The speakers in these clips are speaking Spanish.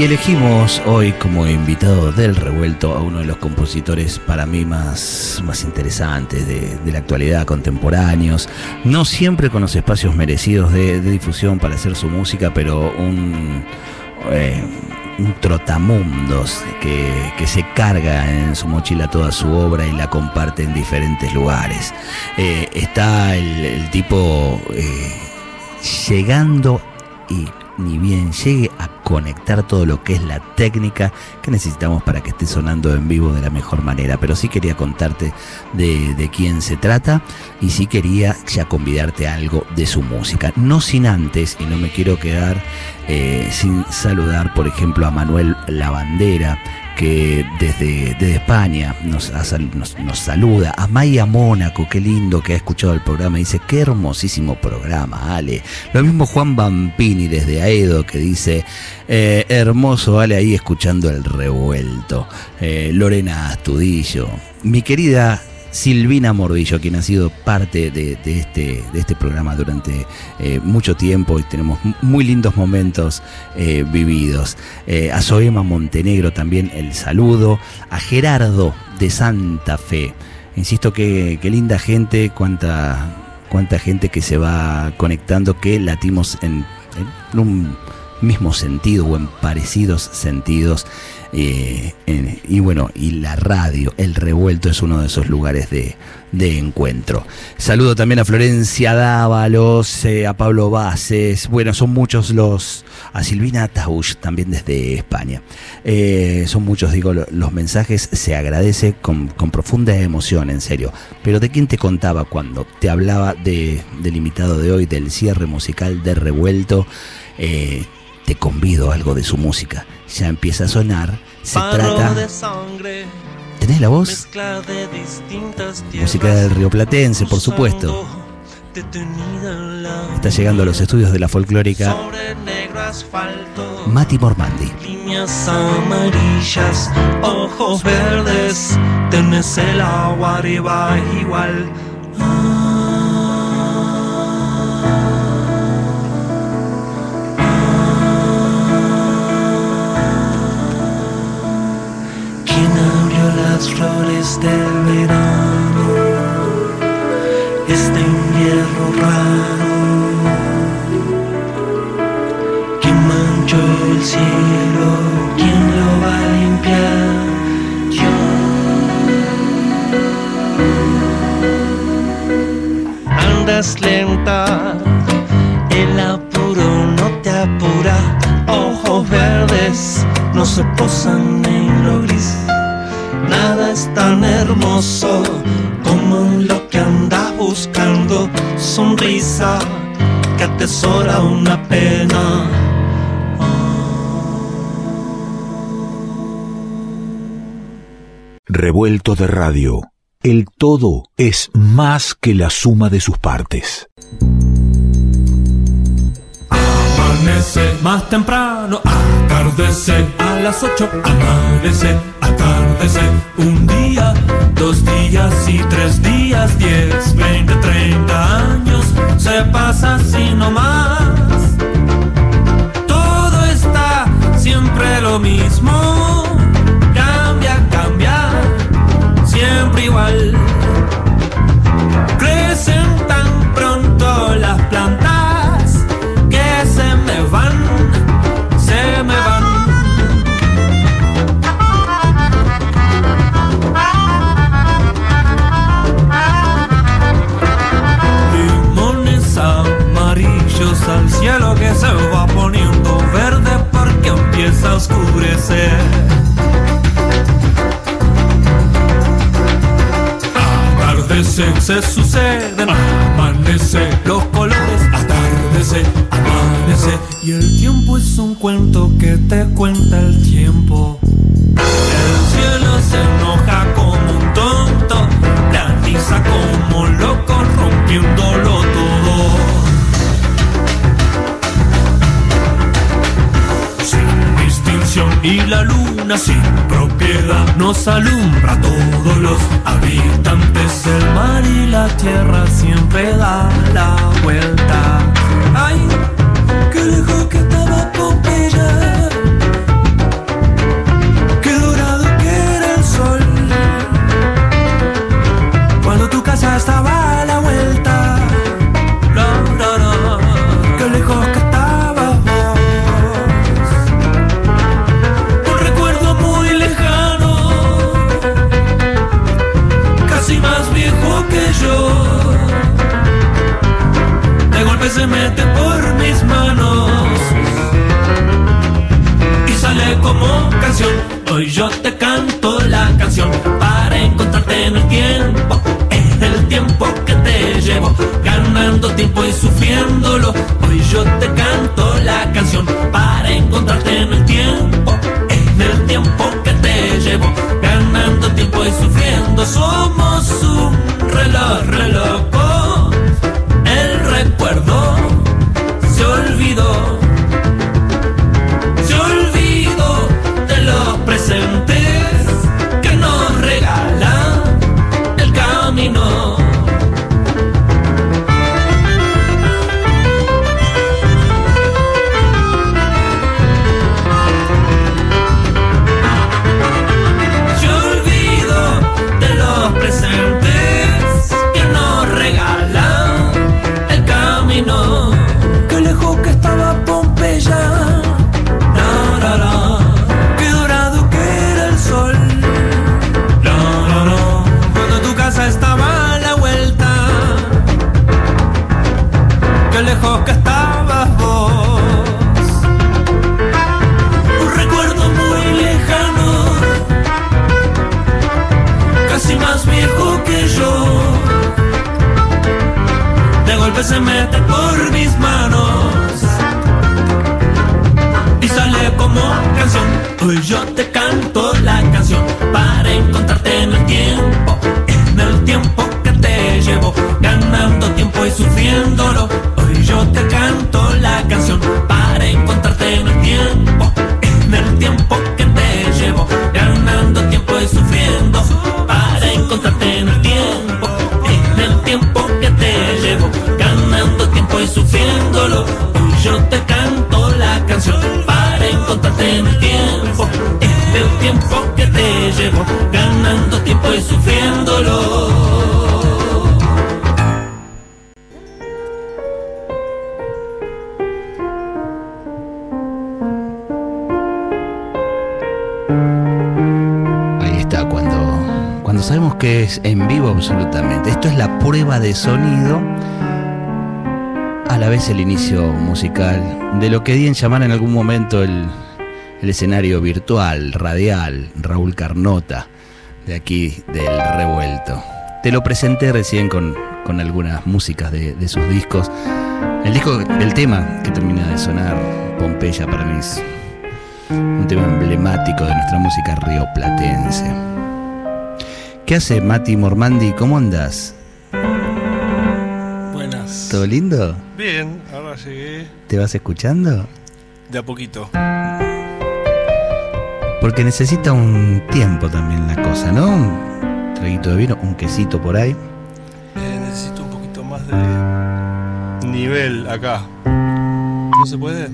Y elegimos hoy como invitado del revuelto a uno de los compositores para mí más, más interesantes de, la actualidad, contemporáneos, no siempre con los espacios merecidos de, difusión para hacer su música, pero un, eh, un trotamundos que, se carga en su mochila toda su obra y la comparte en diferentes lugares. Eh, está el, tipo eh, llegando y ni bien llegue a conectar todo lo que es la técnica que necesitamos para que esté sonando en vivo de la mejor manera. Pero sí quería contarte de, quién se trata y sí quería ya convidarte a algo de su música. No sin antes, y no me quiero quedar eh, sin saludar, por ejemplo, a Manuel Lavandera que desde, España nos, nos, saluda. A Maya Mónaco, qué lindo que ha escuchado el programa. Dice, qué hermosísimo programa, Ale. Lo mismo Juan Bampini desde Aedo que dice, eh, hermoso, Ale, ahí escuchando el revuelto. Eh, Lorena Astudillo. Mi querida Silvina Morbillo, quien ha sido parte de, este, de este programa durante eh, mucho tiempo y tenemos muy lindos momentos eh, vividos. Eh, a Soema Montenegro también el saludo. A Gerardo de Santa Fe. Insisto que, linda gente, cuánta, cuánta gente que se va conectando, que latimos en, en un mismo sentido o en parecidos sentidos. Eh, y bueno, y la radio, el revuelto es uno de esos lugares de, encuentro. Saludo también a Florencia Dávalos, eh, a Pablo Bases, bueno, son muchos los, a Silvina Tausch también desde España. Eh, son muchos, digo, los mensajes se agradece con, profunda emoción, en serio. Pero ¿de quién te contaba cuando te hablaba de, del invitado de hoy, del cierre musical de revuelto? te convido algo de su música. Ya empieza a sonar. Se trata. ¿Tenés la voz? Música del Río Platense, por supuesto. Está llegando a los estudios de la folclórica Mati Mormandi. Líneas amarillas, ojos verdes, tenés el agua arriba igual. Flores del verano, este invierno raro que manchó el cielo, ¿quién lo va a limpiar? Yo. Andas lenta, el apuro no te apura, ojos verdes no se posan en lo gris nada es tan hermoso como lo que anda buscando. Sonrisa que atesora una pena. Revuelto de radio. El todo es más que la suma de sus partes. Amanece más temprano, atardece a las ocho, amanece, atardece, un día, dos días y tres días, diez, veinte, treinta años, se pasa así nomás. Todo está siempre lo mismo, cambia, cambia, siempre igual. Se suceden, amanece, los colores, atardece, amanece. Y el tiempo es un cuento que te cuenta el tiempo. Y la luna sin propiedad nos alumbra a todos los habitantes del mar y la tierra siempre da la vuelta. Ay, lejos que se mete se mete por mis manos y sale como canción. Hoy yo te canto la canción para encontrarte en el tiempo, en el tiempo que te llevo, ganando tiempo y sufriéndolo. Hoy yo te canto ganando tiempo y sufriéndolo. Ahí está, cuando, cuando sabemos que es en vivo absolutamente. Esto es la prueba de sonido, a la vez el inicio musical de lo que di en llamar en algún momento el, el escenario virtual, radial, Raúl Carnota, de aquí del Revuelto. Te lo presenté recién con, con algunas músicas de, de sus discos. El disco, el tema que termina de sonar, Pompeya, para mí es un tema emblemático de nuestra música rioplatense. ¿Qué hace Mati Mormandi? ¿Cómo andas? Buenas. ¿Todo lindo? Bien, ahora llegué ¿Te vas escuchando? de a poquito. Porque necesita un tiempo también la cosa, ¿no? Un traguito de vino, un quesito por ahí. Eh, necesito un poquito más de nivel acá. ¿No se puede?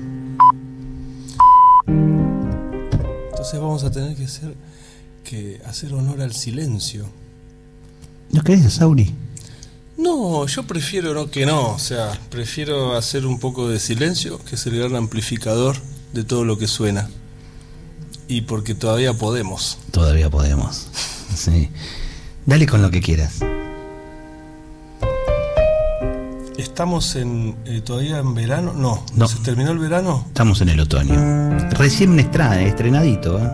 Entonces vamos a tener que hacer, que hacer honor al silencio. ¿No querés, Sauri? No, yo prefiero no que no, o sea, prefiero hacer un poco de silencio, que es el gran amplificador de todo lo que suena. Y porque todavía podemos. Todavía podemos. Sí. Dale con lo que quieras. ¿Estamos en eh, todavía en verano? No, No. ¿se terminó el verano? Estamos en el otoño. Recién estrenadito, ¿eh?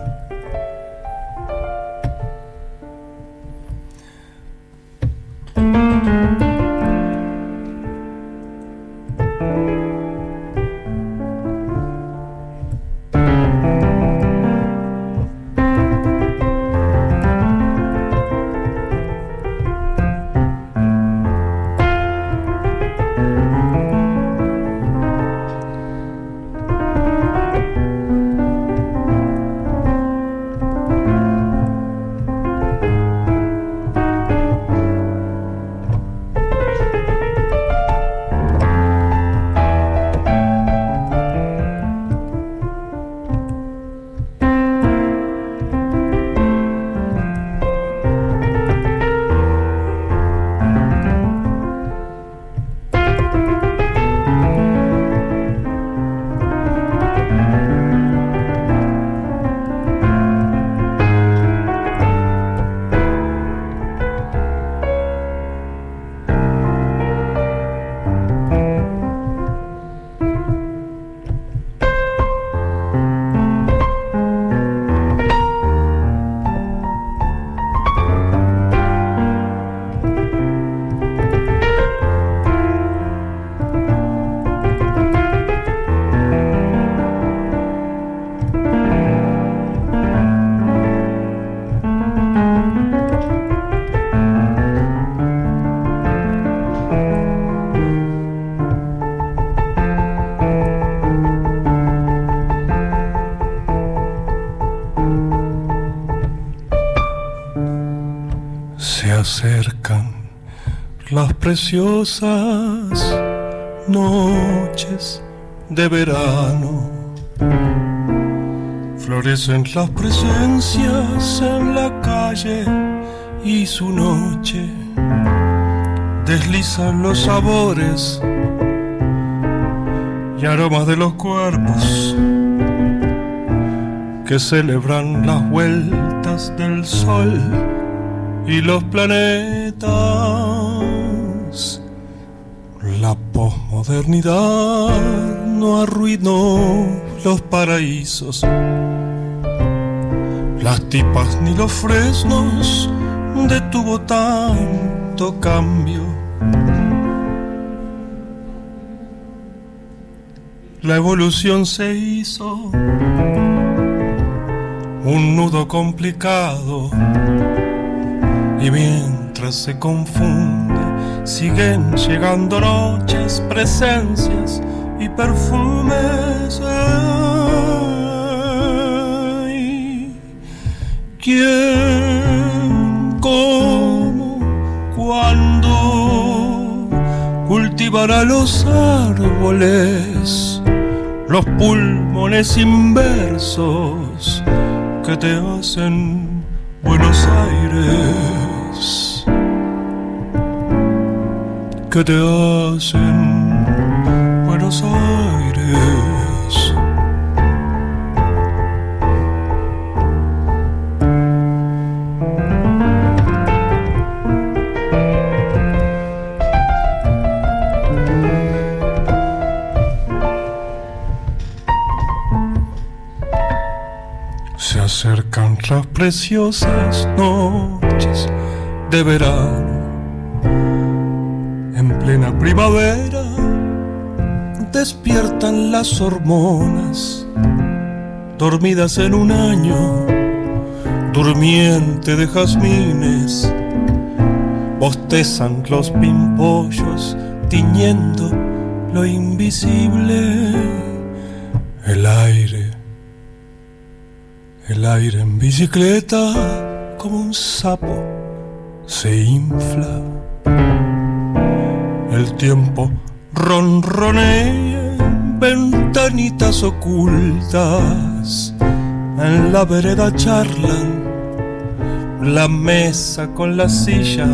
Acercan las preciosas noches de verano. Florecen las presencias en la calle y su noche. Deslizan los sabores y aromas de los cuerpos que celebran las vueltas del sol y los planetas. La posmodernidad no arruinó los paraísos, las tipas ni los fresnos detuvo tanto cambio. La evolución se hizo un nudo complicado y mientras se confunde siguen llegando noches, presencias y perfumes. Ay, ¿Quién, cómo, cuándo cultivará los árboles, los pulmones inversos? que te hacen Buenos Aires, que te hacen Buenos Aires. Se acercan las preciosas noches de verano. En plena primavera despiertan las hormonas, dormidas en un año, durmiente de jazmines. Bostezan los pimpollos, tiñendo lo invisible, el aire el aire en bicicleta como un sapo se infla. El tiempo ronronea en ventanitas ocultas. En la vereda charlan la mesa con la silla.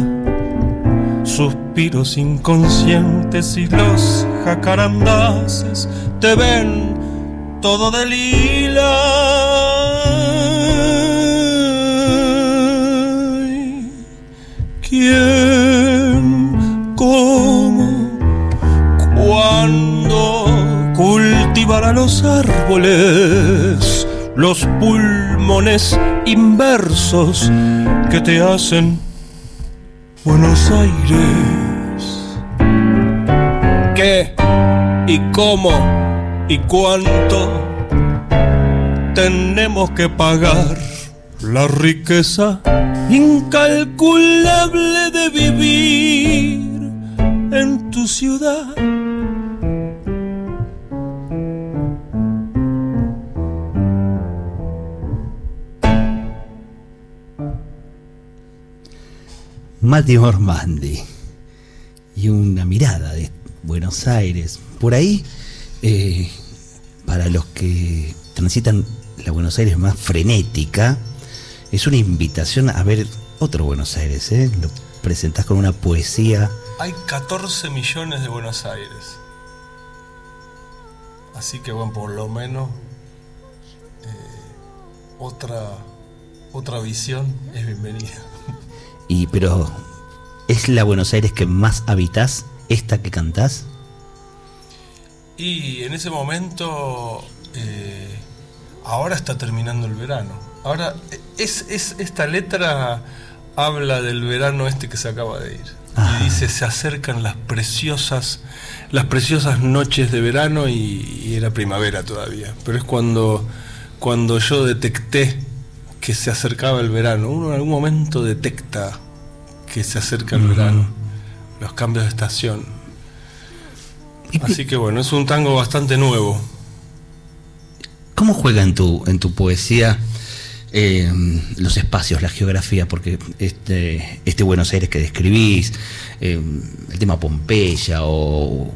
Suspiros inconscientes y los jacarandaces te ven todo de lila. ¿Quién, cómo, cuándo cultivará los árboles, los pulmones inversos que te hacen Buenos Aires? ¿Qué y cómo? y cuánto tenemos que pagar la riqueza incalculable de vivir en tu ciudad. Mati Ormandi y una mirada de Buenos Aires. Por ahí eh, para los que transitan la Buenos Aires más frenética, es una invitación a ver otro Buenos Aires. ¿eh? Lo presentás con una poesía. Hay 14 millones de Buenos Aires. Así que bueno, por lo menos eh, otra, otra visión es bienvenida. Y pero ¿es la Buenos Aires que más habitas, esta que cantás? Y en ese momento, eh, ahora está terminando el verano. Ahora, es, es, esta letra habla del verano este que se acaba de ir. Y dice, se acercan las preciosas, las preciosas noches de verano y, y era primavera todavía. Pero es cuando, cuando yo detecté que se acercaba el verano. Uno en algún momento detecta que se acerca el verano, los cambios de estación. Así que bueno, es un tango bastante nuevo. ¿Cómo juega en tu, en tu poesía eh, los espacios, la geografía, porque este, este Buenos Aires que describís, eh, el tema Pompeya o,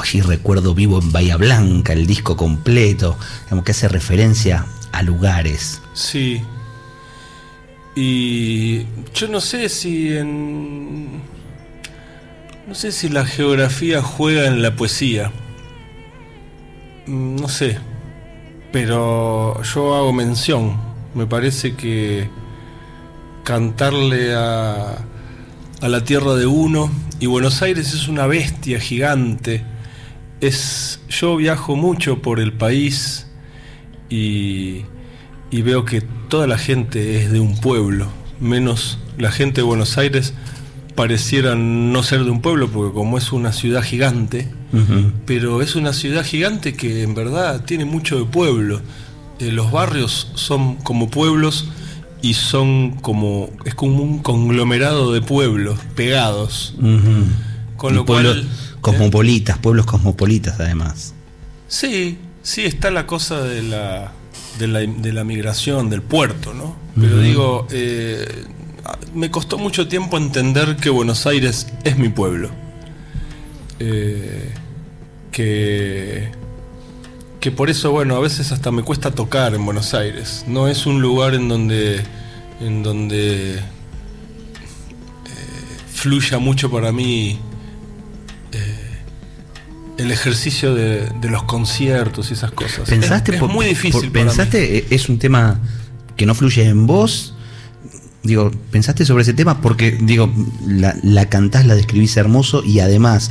allí recuerdo vivo en Bahía Blanca, el disco completo, digamos que hace referencia a lugares. Sí. Y yo no sé si en... No sé si la geografía juega en la poesía. Mm, no sé. Pero yo hago mención. Me parece que cantarle a, a la tierra de uno. Y Buenos Aires es una bestia gigante. Es, yo viajo mucho por el país y, y veo que toda la gente es de un pueblo, menos la gente de Buenos Aires pareciera no ser de un pueblo, porque como es una ciudad gigante, pero es una ciudad gigante que en verdad tiene mucho de pueblo. Eh, los barrios son como pueblos y son como es como un conglomerado de pueblos pegados. Con lo cual cosmopolitas, pueblos cosmopolitas además. Sí, sí está la cosa de la de la, de la migración, del puerto, ¿no? Pero digo, eh, me costó mucho tiempo entender que Buenos Aires es mi pueblo. Eh, que, que por eso, bueno, a veces hasta me cuesta tocar en Buenos Aires. No es un lugar en donde, en donde eh, fluya mucho para mí el ejercicio de, los conciertos y esas cosas. ¿Pensaste es, muy difícil. ¿Pensaste e-, es un tema que no fluye en vos? Digo, ¿pensaste sobre ese tema? Porque, digo, la, la cantás, la describís hermoso y además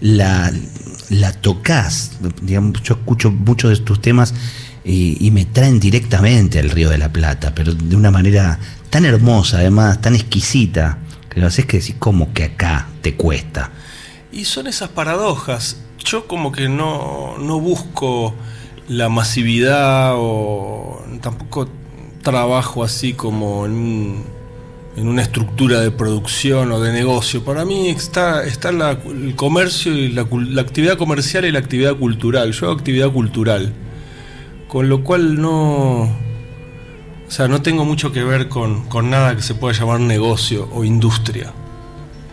la, la tocas. Digamos, yo escucho muchos de tus temas y, me traen directamente al Río de la Plata, pero de una manera tan hermosa, además, tan exquisita, que lo haces que decís, ¿cómo que acá te cuesta? Y son esas paradojas yo como que no, no busco la masividad o tampoco trabajo así como en, una estructura de producción o de negocio. Para mí está, está el comercio y la, actividad comercial y la actividad cultural. Yo hago actividad cultural. Con lo cual no... O sea, no tengo mucho que ver con, con nada que se pueda llamar negocio o industria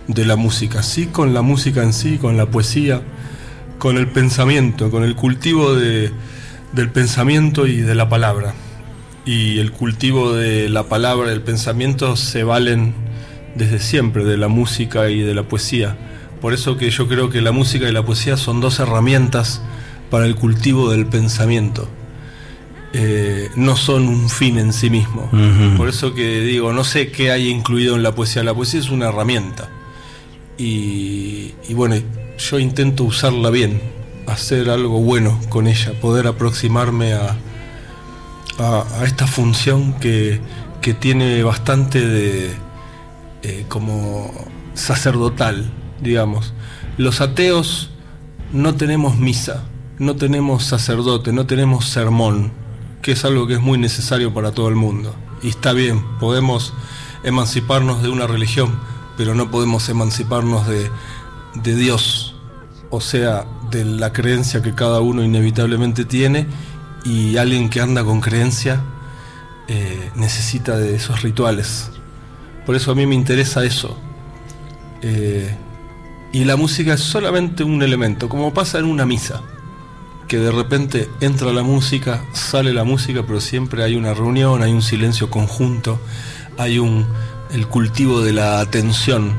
de la música. Sí con la música en sí, con la poesía con el pensamiento, con el cultivo de, del pensamiento y de la palabra. Y el cultivo de la palabra y del pensamiento se valen desde siempre de la música y de la poesía. Por eso que yo creo que la música y la poesía son dos herramientas para el cultivo del pensamiento. Eh, no son un fin en sí mismo. Por eso que digo, no sé qué hay incluido en la poesía. La poesía es una herramienta. Y, y bueno, yo intento usarla bien, hacer algo bueno con ella, poder aproximarme a, a, esta función que, que, tiene bastante de eh, como sacerdotal, digamos. Los ateos no tenemos misa, no tenemos sacerdote, no tenemos sermón, que es algo que es muy necesario para todo el mundo. Y está bien, podemos emanciparnos de una religión, pero no podemos emanciparnos de, de Dios, o sea, de la creencia que cada uno inevitablemente tiene y alguien que anda con creencia eh, necesita de esos rituales. Por eso a mí me interesa eso. Eh, y la música es solamente un elemento, como pasa en una misa, que de repente entra la música, sale la música, pero siempre hay una reunión, hay un silencio conjunto, hay un el cultivo de la atención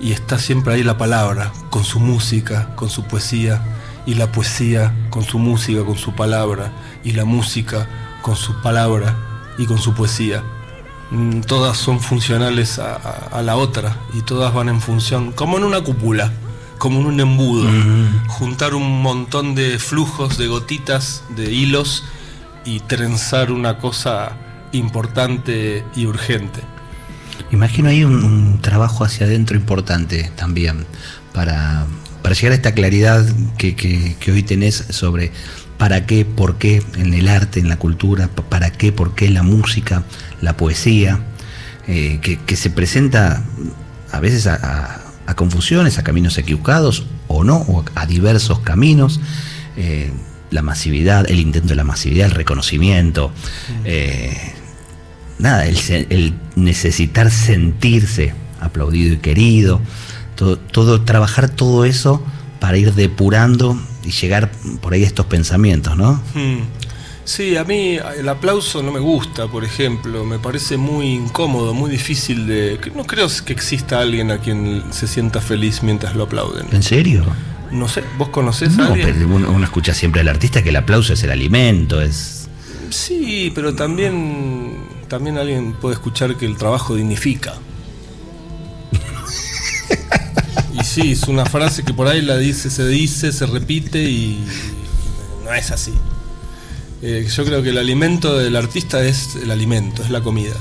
y está siempre ahí la palabra, con su música, con su poesía, y la poesía con su música, con su palabra, y la música con su palabra y con su poesía. Mm, todas son funcionales a, la otra y todas van en función, como en una cúpula, como en un embudo. Juntar un montón de flujos, de gotitas, de hilos y trenzar una cosa importante y urgente. Imagino ahí un, trabajo hacia adentro importante también para, llegar a esta claridad que, hoy tenés sobre para qué, por qué en el arte, en la cultura, para qué, por qué la música, la poesía, eh, que, se presenta a veces a, confusiones, a caminos equivocados o no, o a diversos caminos. Eh, la masividad, el intento de la masividad, el reconocimiento. Eh, nada, el, el necesitar sentirse aplaudido y querido, todo, todo, trabajar todo eso para ir depurando y llegar por ahí a estos pensamientos, ¿no? Hmm. Sí, a mí el aplauso no me gusta, por ejemplo, me parece muy incómodo, muy difícil de... No creo que exista alguien a quien se sienta feliz mientras lo aplauden. ¿En serio? No sé, ¿vos conocés a No, alguien? pero uno, uno escucha siempre al artista que el aplauso es el alimento, es... Sí, pero también, también alguien puede escuchar que el trabajo dignifica. Sí, es una frase que por ahí la dice, se dice, se repite y no es así. Eh, yo creo que el alimento del artista es el alimento, es la comida.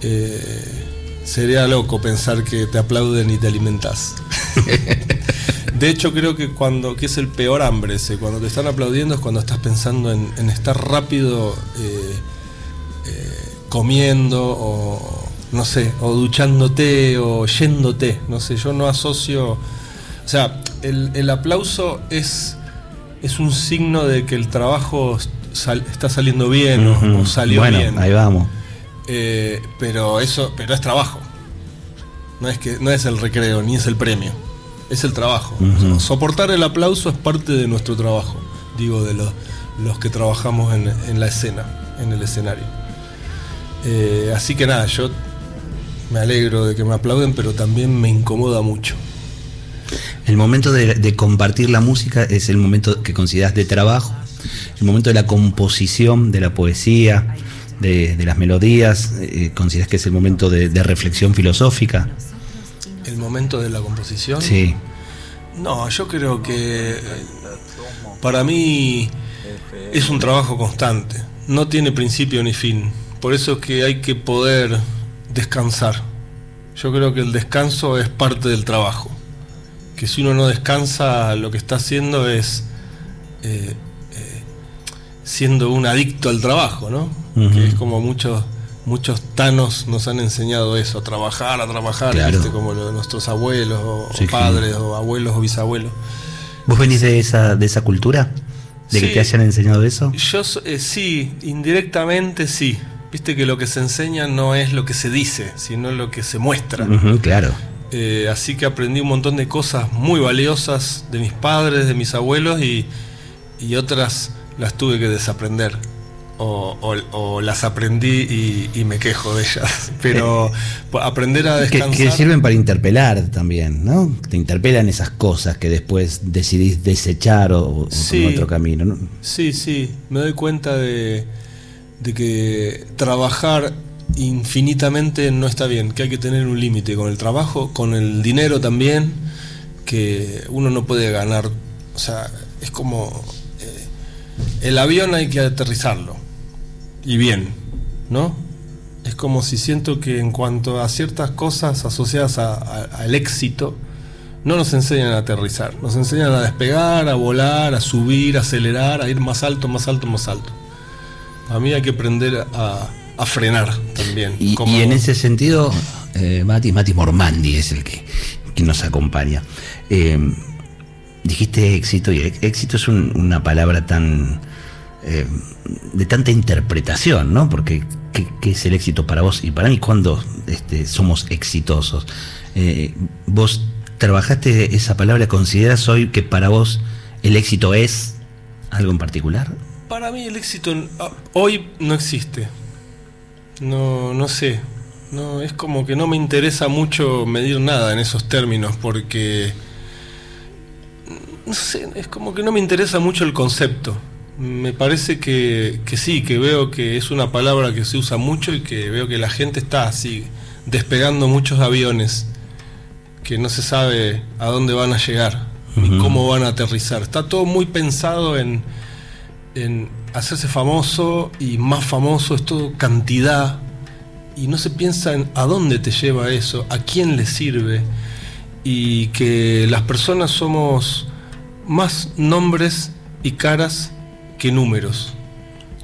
Eh, sería loco pensar que te aplauden y te alimentas. De hecho, creo que cuando que es el peor hambre ese, cuando te están aplaudiendo es cuando estás pensando en, en estar rápido eh, comiendo o no sé, o duchándote o yéndote. No sé, yo no asocio. O sea, el, el aplauso es, es un signo de que el trabajo sal- está saliendo bien o- salió bueno, bien. ahí vamos. Eh, pero eso, pero es trabajo. No es que no es el recreo ni es el premio. Es el trabajo. O sea, Ujú. soportar el aplauso es parte de nuestro trabajo. Digo, de los, los que trabajamos en, en la escena, en el escenario. Eh, así que nada, yo me alegro de que me aplauden, pero también me incomoda mucho. El momento de, de compartir la música es el momento que consideras de trabajo, el momento de la composición, de la poesía, de, de las melodías, eh, consideras que es el momento de, de reflexión filosófica. El momento de la composición. Sí. No, yo creo que eh, para mí es un trabajo constante. No tiene principio ni fin. Por eso es que hay que poder descansar. Yo creo que el descanso es parte del trabajo. Que si uno no descansa, lo que está haciendo es eh, eh, siendo un adicto al trabajo, ¿no? Que es como muchos muchos tanos nos han enseñado eso, a trabajar, a trabajar, Claro. ¿viste? como lo de nuestros abuelos o, Sí, padres o abuelos o bisabuelos. ¿Vos venís de esa, de esa cultura? ¿De que te hayan enseñado eso? Yo eh, sí, indirectamente sí. Viste que lo que se enseña no es lo que se dice, sino lo que se muestra. Claro. Eh, así que aprendí un montón de cosas muy valiosas de mis padres, de mis abuelos y, y otras las tuve que desaprender. O, o- o las aprendí y, y me quejo de ellas. Pero po- aprender a descansar. que sirven para interpelar también, ¿no? Te interpelan esas cosas que después decidís desechar o, o Sí. otro camino, ¿no? Sí, sí, me doy cuenta de, de que trabajar infinitamente no está bien, que hay que tener un límite con el trabajo, con el dinero también, que uno no puede ganar, o sea, es como eh, el avión hay que aterrizarlo y bien, ¿no? Es como si siento que en cuanto a ciertas cosas asociadas al éxito, no nos enseñan a aterrizar, nos enseñan a despegar, a volar, a subir, a acelerar, a ir más alto, más alto, más alto. A mí hay que aprender a, a frenar también. Y, como- y en ese sentido, eh, Mati, Mati Mormandi es el que, que nos acompaña. Eh, dijiste éxito, y éxito es un- una palabra tan eh, de tanta interpretación, ¿no? Porque ¿qué, qué es el éxito para vos y para mí cuando este, somos exitosos? Eh, vos trabajaste esa palabra, ¿consideras hoy que para vos el éxito es algo en particular? Para mí el éxito en- ah, hoy no existe. No, no sé. No, es como que no me interesa mucho medir nada en esos términos porque no sé, es como que no me interesa mucho el concepto. Me parece que, que sí, que veo que es una palabra que se usa mucho y que veo que la gente está así despegando muchos aviones que no se sabe a dónde van a llegar ni cómo van a aterrizar. Está todo muy pensado en, en hacerse famoso y más famoso, es todo cantidad. Y no se piensa en a dónde te lleva eso, a quién le sirve. Y que las personas somos más nombres y caras que números.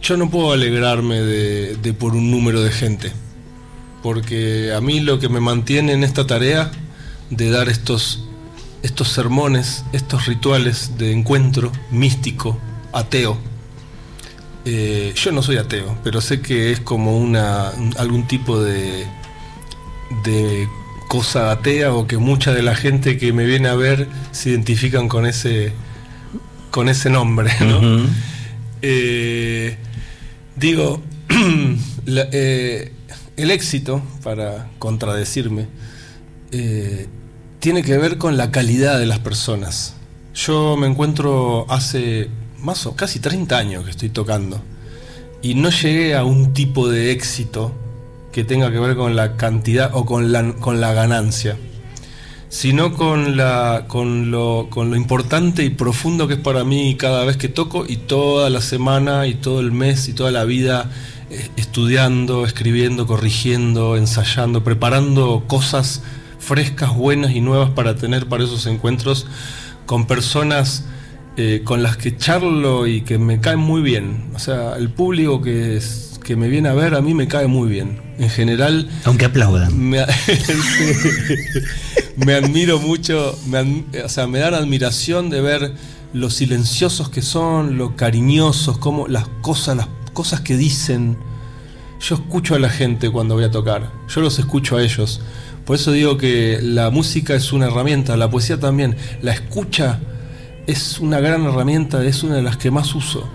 Yo no puedo alegrarme de, de por un número de gente. Porque a mí lo que me mantiene en esta tarea de dar estos, estos sermones, estos rituales de encuentro místico, ateo, Eh, yo no soy ateo, pero sé que es como una algún tipo de, de cosa atea o que mucha de la gente que me viene a ver se identifican con ese con ese nombre. ¿no? Eh, digo, eh, el éxito, para contradecirme, tiene que ver con la calidad de las personas. Yo me encuentro hace más o casi 30 años que estoy tocando y no llegué a un tipo de éxito que tenga que ver con la cantidad o con la, con la ganancia, sino con, la, con, lo, con lo importante y profundo que es para mí cada vez que toco y toda la semana y todo el mes y toda la vida eh, estudiando, escribiendo, corrigiendo, ensayando, preparando cosas frescas, buenas y nuevas para tener para esos encuentros con personas eh, con las que charlo y que me caen muy bien. O sea, el público que, que me viene a ver a mí me cae muy bien. En general... Aunque aplaudan. Me, admiro mucho, o sea, me dan admiración de ver lo silenciosos que son, lo cariñosos, como las cosas, las cosas que dicen. Yo escucho a la gente cuando voy a tocar, yo los escucho a ellos. Por eso digo que la música es una herramienta, la poesía también. La escucha es una gran herramienta, es una de las que más uso.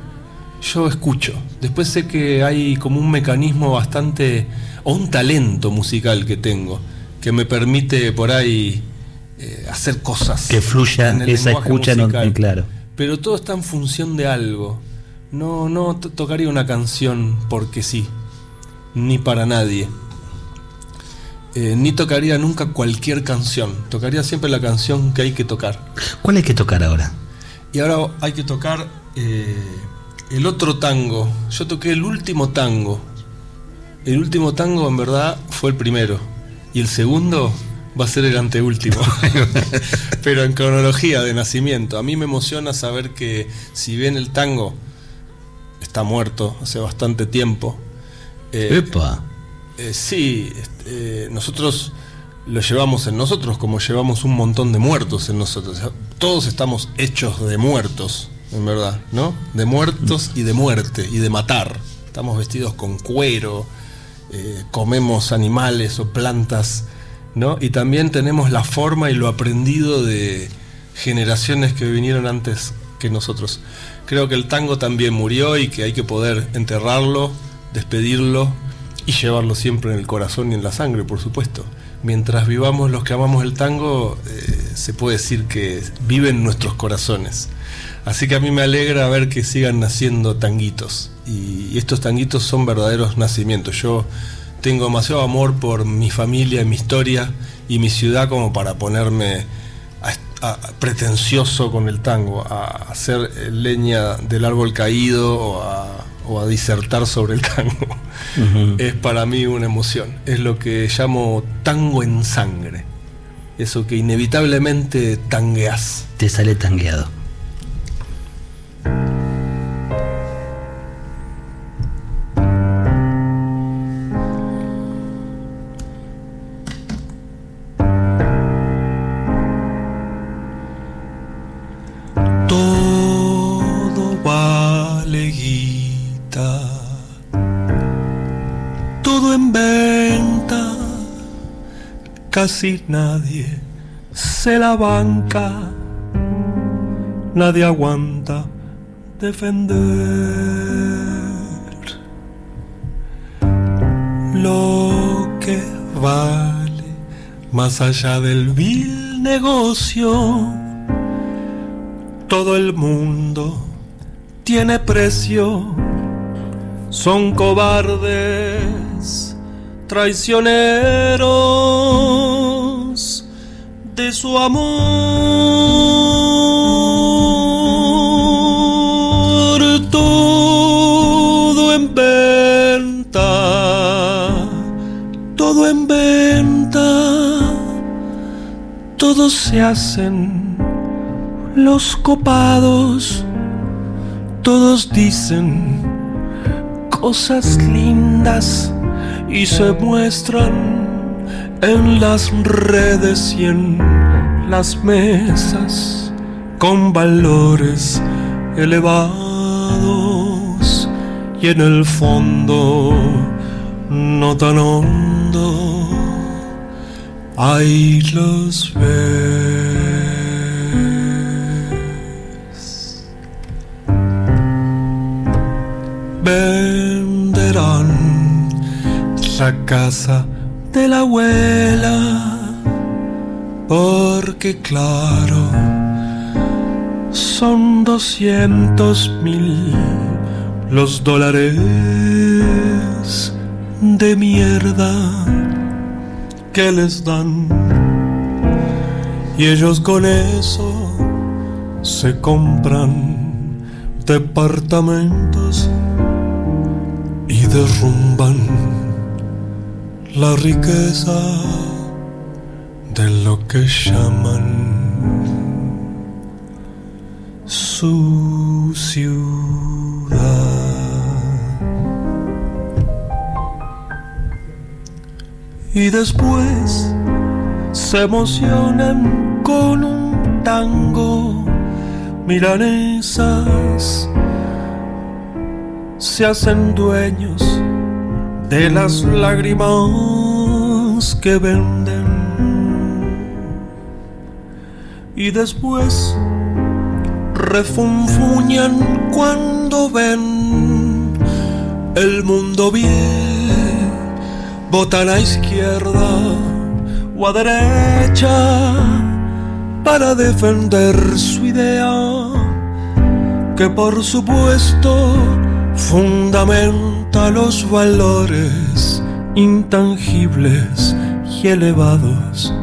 Yo escucho. Después sé que hay como un mecanismo bastante, o un talento musical que tengo, que me permite por ahí eh, hacer cosas. Que fluya esa escucha, no, claro. Pero todo está en función de algo. No, no tocaría una canción porque sí, ni para nadie. Eh, ni tocaría nunca cualquier canción. Tocaría siempre la canción que hay que tocar. ¿Cuál hay que tocar ahora? Y ahora hay que tocar eh, el otro tango. Yo toqué el último tango. El último tango en verdad fue el primero. Y el segundo va a ser el anteúltimo. Pero en cronología de nacimiento. A mí me emociona saber que si bien el tango está muerto hace bastante tiempo. Eh, ¡Epa! Eh, sí, este, nosotros lo llevamos en nosotros como llevamos un montón de muertos en nosotros. Todos estamos hechos de muertos, en verdad, ¿no? De muertos y de muerte y de matar. Estamos vestidos con cuero, eh, comemos animales o plantas, ¿no? Y también tenemos la forma y lo aprendido de generaciones que vinieron antes que nosotros. Creo que el tango también murió y que hay que poder enterrarlo, despedirlo y llevarlo siempre en el corazón y en la sangre, por supuesto. Mientras vivamos los que amamos el tango, eh, se puede decir que vive en nuestros corazones. Así que a mí me alegra ver que sigan naciendo tanguitos. Y, estos tanguitos son verdaderos nacimientos. Yo tengo demasiado amor por mi familia, mi historia y mi ciudad como para ponerme pretencioso con el tango, a hacer leña del árbol caído o a o a disertar sobre el tango, es para mí una emoción. Es lo que llamo tango en sangre. Eso que inevitablemente tangueas. Te sale tangueado. Casi nadie se la banca, nadie aguanta defender lo que vale más allá del vil negocio. Todo el mundo tiene precio, son cobardes, traicioneros de su amor. Todo en venta, todo en venta, todos se hacen los copados, todos dicen cosas lindas y se muestran en las redes y en las mesas con valores elevados y en el fondo no tan hondo ahí los ves venderán la casa de la abuela porque claro son doscientos mil los dólares de mierda que les dan. Y ellos con eso se compran departamentos y derrumban la riqueza de lo que llaman su ciudad. Y después se emocionan con un tango, milanesas, se hacen dueños de las lágrimas que venden. Y después refunfuñan cuando ven el mundo bien, votan a izquierda o a derecha para defender su idea, que por supuesto fundamenta los valores intangibles y elevados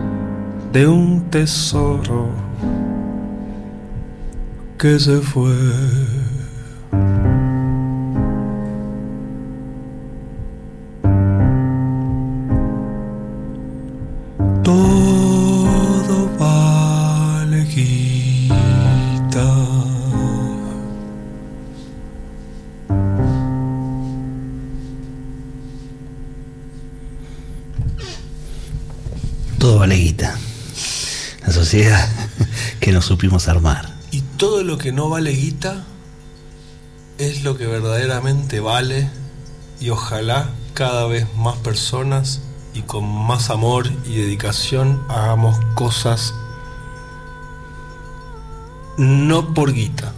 de un tesoro que se fue. que nos supimos armar. Y todo lo que no vale guita es lo que verdaderamente vale y ojalá cada vez más personas y con más amor y dedicación hagamos cosas no por guita.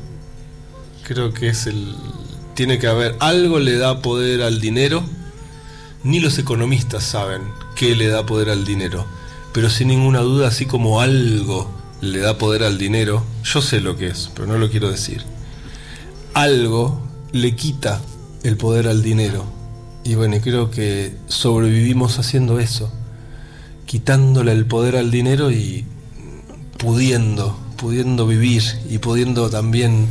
Creo que es el tiene que haber algo le da poder al dinero. Ni los economistas saben qué le da poder al dinero, pero sin ninguna duda así como algo le da poder al dinero, yo sé lo que es, pero no lo quiero decir. Algo le quita el poder al dinero. Y bueno, creo que sobrevivimos haciendo eso, quitándole el poder al dinero y pudiendo, pudiendo vivir y pudiendo también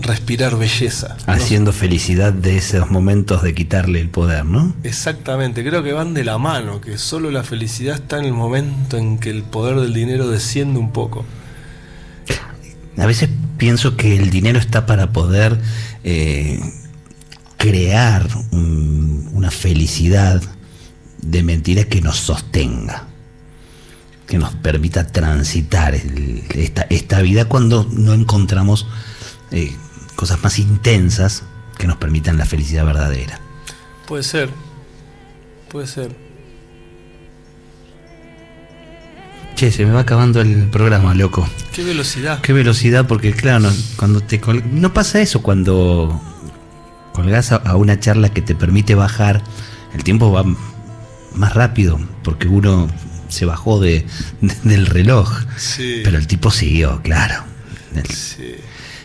respirar belleza. ¿no? Haciendo felicidad de esos momentos de quitarle el poder, ¿no? Exactamente, creo que van de la mano, que solo la felicidad está en el momento en que el poder del dinero desciende un poco. A veces pienso que el dinero está para poder eh, crear un- una felicidad de mentira que nos sostenga, que nos permita transitar el- esta, esta vida cuando no encontramos eh, cosas más intensas que nos permitan la felicidad verdadera. Puede ser, puede ser. Che, se me va acabando el programa, loco. Qué velocidad. Qué velocidad, porque claro, no, cuando te col- no pasa eso cuando colgás a, a una charla que te permite bajar, el tiempo va más rápido, porque uno se bajó de, de- del reloj. Sí. Pero el tipo siguió, claro. El- Sí.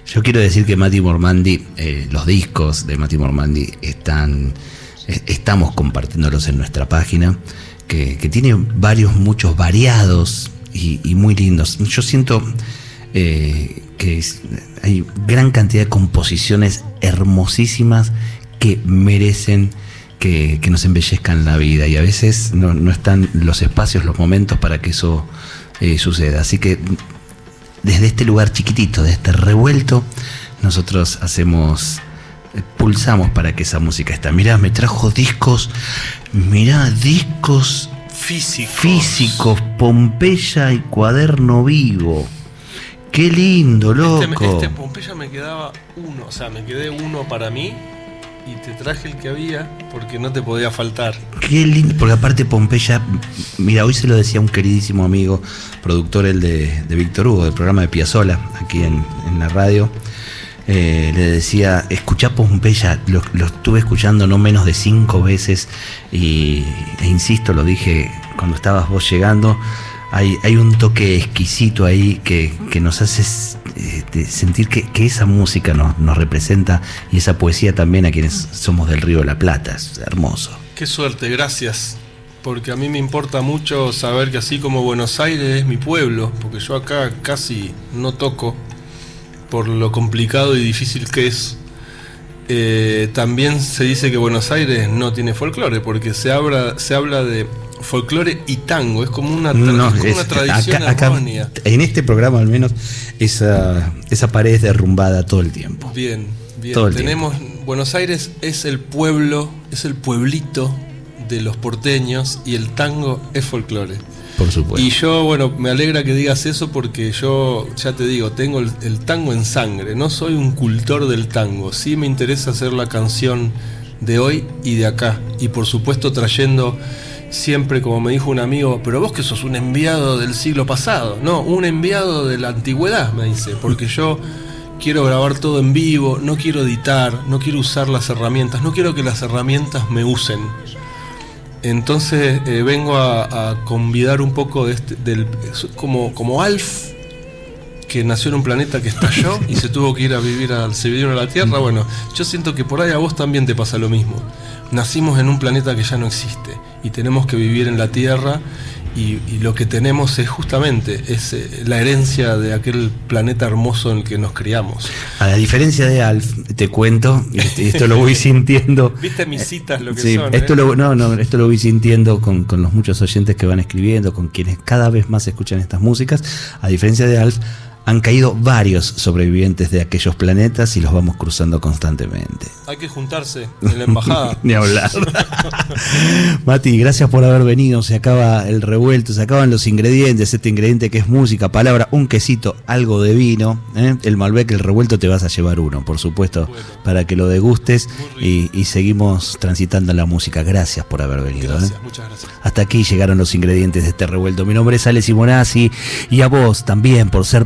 Yo quiero decir que Mati Mormandi, eh, los discos de Mati Mormandi están, es- estamos compartiéndolos en nuestra página, que, tiene varios, muchos variados y, muy lindos. Yo siento eh, que hay gran cantidad de composiciones hermosísimas que merecen que, nos embellezcan la vida y a veces no, están los espacios, los momentos para que eso eh, suceda. Así que desde este lugar chiquitito, de este revuelto, nosotros hacemos, eh, pulsamos para que esa música está. Mirá, me trajo discos, mirá, discos Físico. físicos, Pompeya y Cuaderno Vivo. Qué lindo, Este, loco. este Pompeya me quedaba uno, o sea, me quedé uno para mí y te traje el que había porque no te podía faltar. Qué lindo, porque aparte Pompeya, mira, hoy se lo decía un queridísimo amigo, productor el de, Víctor Hugo, del programa de Piazzola, aquí en, la radio. Eh, le decía, escuchá Pompeya, lo, lo, estuve escuchando no menos de cinco veces y, e insisto, lo dije cuando estabas vos llegando, hay, hay un toque exquisito ahí que, que nos hace eh, sentir que, esa música nos, nos representa y esa poesía también a quienes somos del Río de la Plata, es hermoso. Qué suerte, gracias. Porque a mí me importa mucho saber que así como Buenos Aires es mi pueblo, porque yo acá casi no toco, por lo complicado y difícil que es. Eh, también se dice que Buenos Aires no tiene folclore, porque se habla, se habla de folclore y tango, es como una, tra no, es como es, una tradición acá. En este programa al menos esa, esa pared es derrumbada todo el tiempo. Bien, bien. Todo el Tenemos Buenos Aires es el pueblo, es el pueblito de los porteños y el tango es folclore. Por supuesto. Y yo, bueno, me alegra que digas eso porque yo, ya te digo, tengo el, el, tango en sangre. No soy un cultor del tango. Sí me interesa hacer la canción de hoy y de acá. Y por supuesto trayendo siempre, como me dijo un amigo, pero vos que sos un enviado del siglo pasado. No, un enviado de la antigüedad, me dice. Porque yo quiero grabar todo en vivo, no quiero editar, no quiero usar las herramientas, no quiero que las herramientas me usen. Entonces eh, vengo a, convidar un poco de este, del, como, como Alf, que nació en un planeta que estalló y se tuvo que ir a vivir al se a la Tierra. Bueno, yo siento que por ahí a vos también te pasa lo mismo. Nacimos en un planeta que ya no existe y tenemos que vivir en la Tierra y, y, lo que tenemos es justamente es la herencia de aquel planeta hermoso en el que nos criamos. A la diferencia de Alf, te cuento, y esto lo voy sintiendo. ¿Viste mis citas lo que sí, son? Esto eh? lo, no, no, esto lo voy sintiendo con, con los muchos oyentes que van escribiendo, con quienes cada vez más escuchan estas músicas. A diferencia de Alf, han caído varios sobrevivientes de aquellos planetas y los vamos cruzando constantemente. Hay que juntarse en la embajada. Ni hablar. Mati, gracias por haber venido. Se acaba el revuelto, se acaban los ingredientes. Este ingrediente que es música, palabra, un quesito, algo de vino. ¿eh? El Malbec, el revuelto, te vas a llevar uno, por supuesto, bueno, para que lo degustes. Y, y, seguimos transitando la música. Gracias por haber venido. Gracias, ¿eh? muchas gracias. Hasta aquí llegaron los ingredientes de este revuelto. Mi nombre es Ale Simonazzi y a vos también por ser